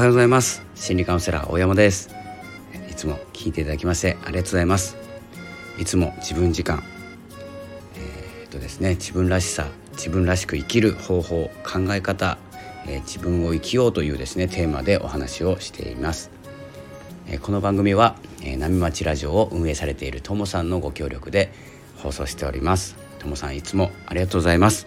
はようございます。心理カウンセラー大山です。いつも聞いていただきましてありがとうございます。いつも自分時間えー、っとですね自分らしさ自分らしく生きる方法考え方、えー、自分を生きようというですねテーマでお話をしています。えこの番組は、え波町ラジオを運営されているともさんのご協力で放送しております。ともさんいつもありがとうございます、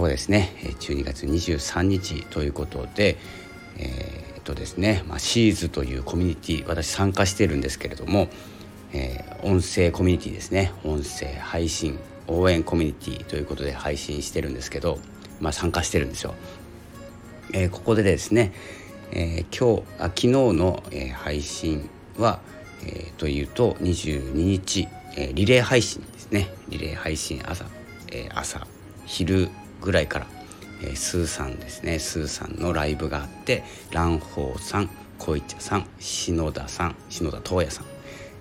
今日ですね12月23日ということでえー、っとですね、まあ、シーズというコミュニティ私参加してるんですけれども、えー、音声コミュニティですね音声配信応援コミュニティということで配信してるんですけど、まあ、参加してるんですよ。えー、ここでですね、えー、今日あ昨日の、えー、配信は、えー、というと22日、えー、リレー配信ですねリレー配信朝、えー、朝昼ぐらいから、えー、スーさんですね。スーさんのライブがあって蘭宝さん小市さん篠田さん篠田東也さん、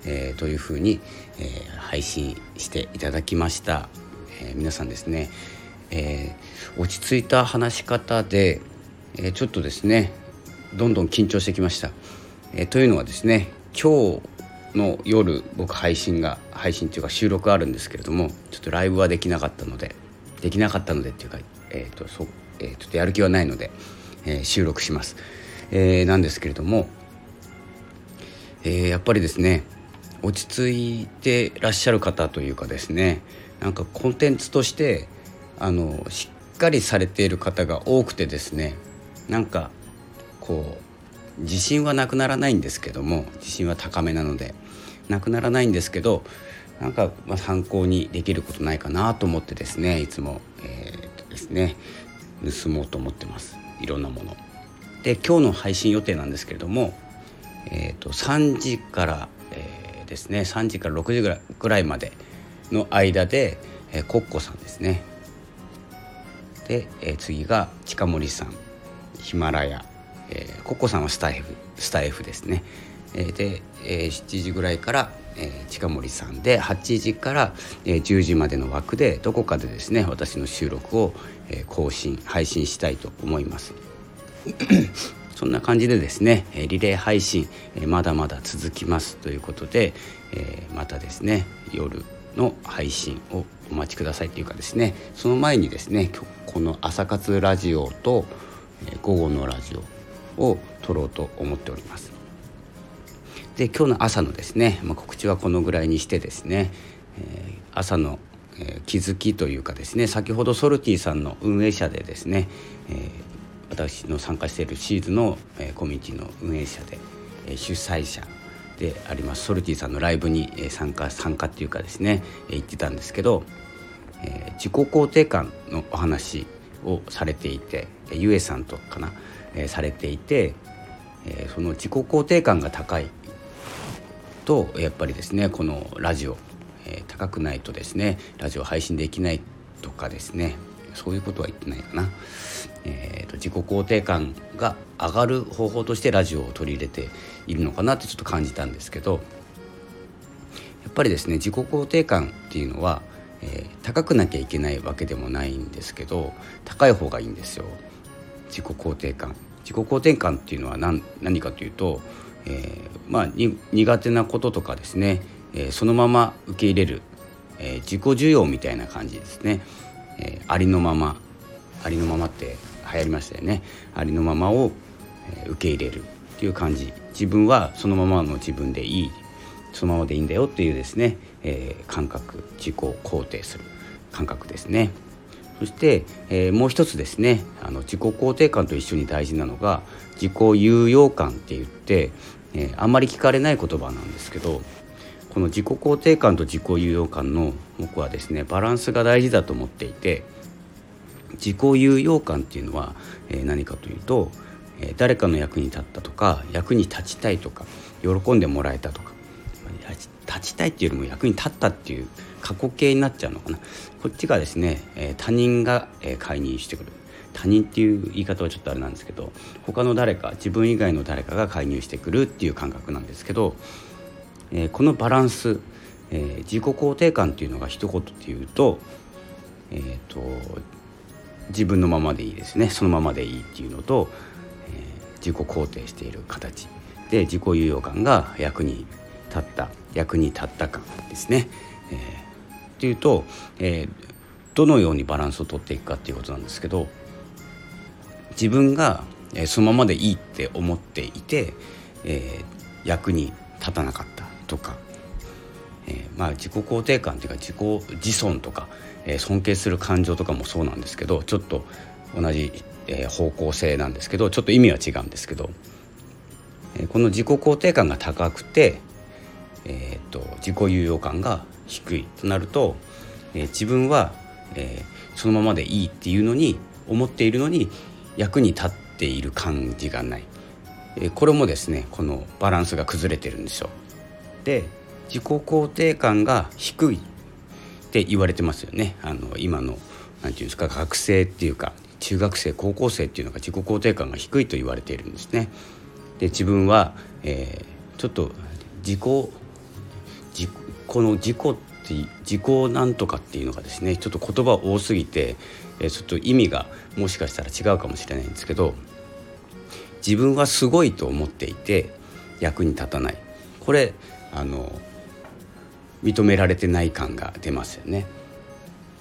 えー、というふうに、えー、配信していただきました、えー、皆さんですね、えー、落ち着いた話し方で、えー、ちょっとですねどんどん緊張してきました、えー、というのはですね今日の夜僕配信が配信というか収録あるんですけれどもちょっとライブはできなかったのでできなかったのでっていうか、えーとそえー、ちょっとやる気はないので、えー、収録します、えー、なんですけれども、えー、やっぱりですね落ち着いてらっしゃる方というかですねなんかコンテンツとしてあのしっかりされている方が多くてですねなんかこう自信はなくならないんですけども自信は高めなのでなくならないんですけどなんかま参考にできることないかなと思ってですねいつも、えー、っとですね盗もうと思ってます。いろんなもの。で今日の配信予定なんですけれども、えー、と3時から、えー、ですね3時から6時ぐらいぐらいまでの間で、えー、コッコさんですね。で、えー、次が近森さんヒマラヤ、えー、コッコさんはスタイフスタイフですね、えー、で、えー、7時ぐらいからえー、近森さんで8時から、えー、10時までの枠でどこかでですね私の収録を、えー、更新配信したいと思います。そんな感じでですねリレー配信まだまだ続きますということでえまたですね夜の配信をお待ちくださいというかですねその前にですねこの朝活ラジオと午後のラジオを撮ろうと思っております。で今日の朝のですね、まあ、告知はこのぐらいにしてですね、えー、朝の、えー、気づきというかですね先ほどソルティさんの運営者でですね、えー、私の参加しているシーズの、えー、コミュニティの運営者で、えー、主催者でありますソルティさんのライブに、え、参加参加っていうかですね、えー、言ってたんですけど、えー、自己肯定感のお話をされていてゆえさんとかな、えー、されていて、えー、その自己肯定感が高いとやっぱりですねこのラジオ、えー、高くないとですねラジオ配信できないとかですねそういうことは言ってないかな、えーと、自己肯定感が上がる方法としてラジオを取り入れているのかなってちょっと感じたんですけどやっぱりですね自己肯定感っていうのは、えー、高くなきゃいけないわけでもないんですけど高い方がいいんですよ。自己肯定感。自己肯定感っていうのは何何かというとえー、まあ、苦手なこととかですね、えー、そのまま受け入れる、え、自己需要みたいな感じですね、えありのままありのままって流行りましたよね。ありのままを、受け入れるっていう感じ。自分はそのままの自分でいい。そのままでいいんだよっていうですね、え感覚。自己肯定する。感覚ですね。そして、えー、もう一つですね。あの自己肯定感と一緒に大事なのが自己有用感って言って、え、あんまり聞かれない言葉なんですけどこの自己肯定感と自己有用感の僕はですねバランスが大事だと思っていて自己有用感っていうのは、え、何かというと、え、誰かの役に立ったとか役に立ちたいとか喜んでもらえたとか立ちたいっていうよりも役に立ったっていう過去形になっちゃうのかな。こっちがですね、え、他人が、えー、介入してくる。他人っていう言い方はちょっとあれなんですけど他の誰か自分以外の誰かが介入してくるっていう感覚なんですけど、えー、このバランス、えー、自己肯定感っていうのが一言で言うと,、えーと、自分のままでいいですねそのままでいいっていうのと、え自己肯定している形で自己有用感が役に立った役に立った感ですね。えー、っていうと、え、どのようにバランスをとっていくかっていうことなんですけど自分がそのままでいいって思っていて、えー、役に立たなかったとか、えー、まあ自己肯定感というか自己自尊とか、えー、尊敬する感情とかもそうなんですけどちょっと同じ、え、方向性なんですけどちょっと意味は違うんですけど、え、この自己肯定感が高くて、えーと、自己有用感が低いとなると、え、自分は、え、そのままでいいっていうのに思っているのに役に立っている感じがない、これもですねこのバランスが崩れてるんですよ。で自己肯定感が低いって言われてますよねあの今の何て言うんですか学生っていうか中学生高校生っていうのが自己肯定感が低いと言われているんですね。で自分は、えー、ちょっと自己この自己って自己なんとかっていうのがですねちょっと言葉多すぎて、え、ちょっと意味がもしかしたら違うかもしれないんですけど自分はすごいと思っていて役に立たないこれあの認められてない感が出ますよね。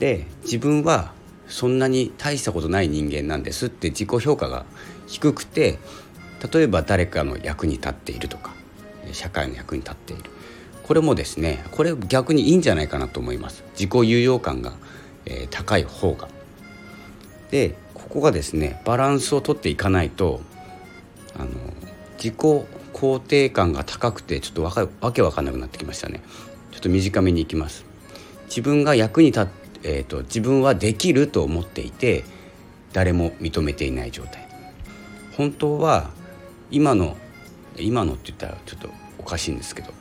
で自分はそんなに大したことない人間なんですって自己評価が低くて例えば誰かの役に立っているとか社会の役に立っているこれもですねこれ逆にいいんじゃないかなと思います。自己有用感が、えー、高い方が。でここがですねバランスをとっていかないとあの自己肯定感が高くてちょっとわかわけわかんなくなってきましたね。ちょっと短めにいきます。自分が役に立って、えーと、自分はできると思っていて誰も認めていない状態。本当は今の今のって言ったらちょっとおかしいんですけど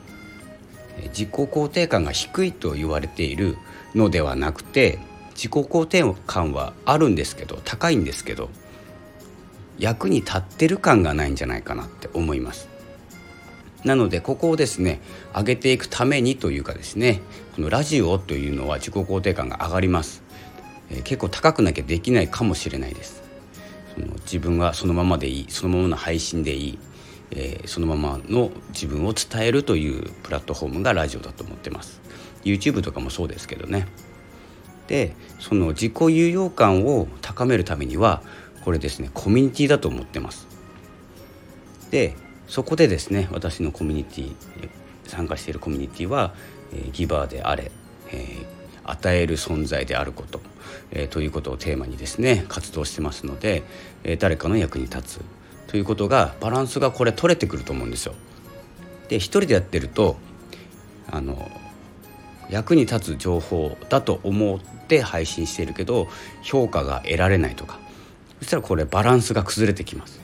自己肯定感が低いと言われているのではなくて自己肯定感はあるんですけど高いんですけど役に立ってる感がないんじゃないかなって思います。なのでここをですね上げていくためにというかですねこのラジオというのは自己肯定感が上がります、えー、結構高くなきゃできないかもしれないです。その自分はそのままでいいそのままの配信でいい、えー、そのままの自分を伝えるというプラットフォームがラジオだと思ってます。YouTube とかもそうですけどね。でその自己有用感を高めるためにはこれですねコミュニティだと思ってます。でそこでですね私のコミュニティ参加しているコミュニティは、えー、ギバーであれ、えー、与える存在であること、えー、ということをテーマにですね活動してますので、え、誰かの役に立つということがバランスがこれ取れてくると思うんですよ。で一人でやってるとあの役に立つ情報だと思って配信しているけど評価が得られないとかそしたらこれバランスが崩れてきます。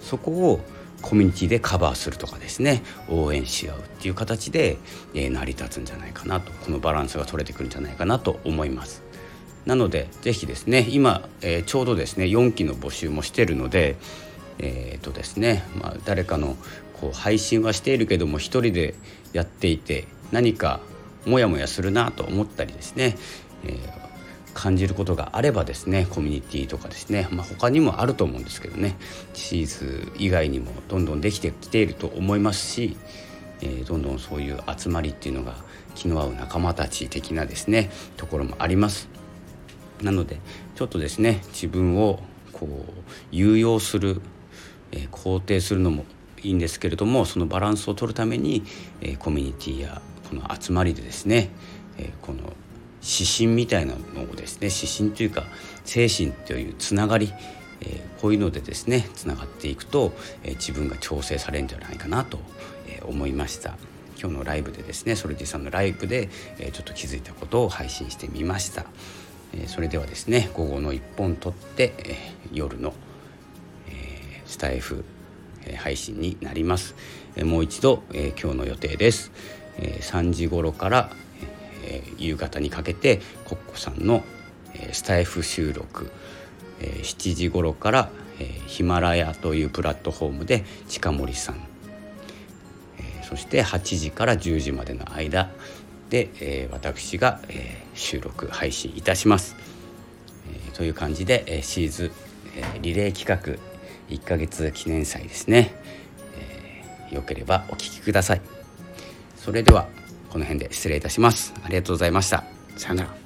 そこをコミュニティでカバーするとかですね応援し合うっていう形で、えー、成り立つんじゃないかなとこのバランスが取れてくるんじゃないかなと思います。なので是非ですね今、えー、ちょうどですね4期の募集もしてるのでえー、とですね、まあ、誰かのこう配信はしているけども一人でやっていて何かモヤモヤするなと思ったりですね、えー、感じることがあればですねコミュニティとかですね、まあ、他にもあると思うんですけどねチーズ以外にもどんどんできてきていると思いますし、えー、どんどんそういう集まりっていうのが気の合う仲間たち的なですねところもあります。なのでちょっとですね自分をこう有用する、えー、肯定するのもいいんですけれどもそのバランスを取るために、えー、コミュニティやこの集まりでですね、えー、この指針みたいなのをですね指針というか精神というつながり、えー、こういうのでですねつながっていくと、えー、自分が調整されるんじゃないかなと、えー、思いました。今日のライブでですねソルティさんのライブで、えちょっと気づいたことを配信してみました、えそれではですね午後の1本取って、え夜の、スタイフ、え配信になります、えもう一度、え今日の予定です、え3時頃からえ、夕方にかけてコッコさんの、え、スタイフ収録、え、7時頃から、え、ヒマラヤというプラットフォームで近森さん、そして8時から10時までの間で、え、私が、え、収録配信いたします。え、という感じで、え、シーズ、え、リレー企画、1ヶ月記念祭ですね、えー、よければお聴きください。それではこの辺で失礼いたします。ありがとうございました。さようなら。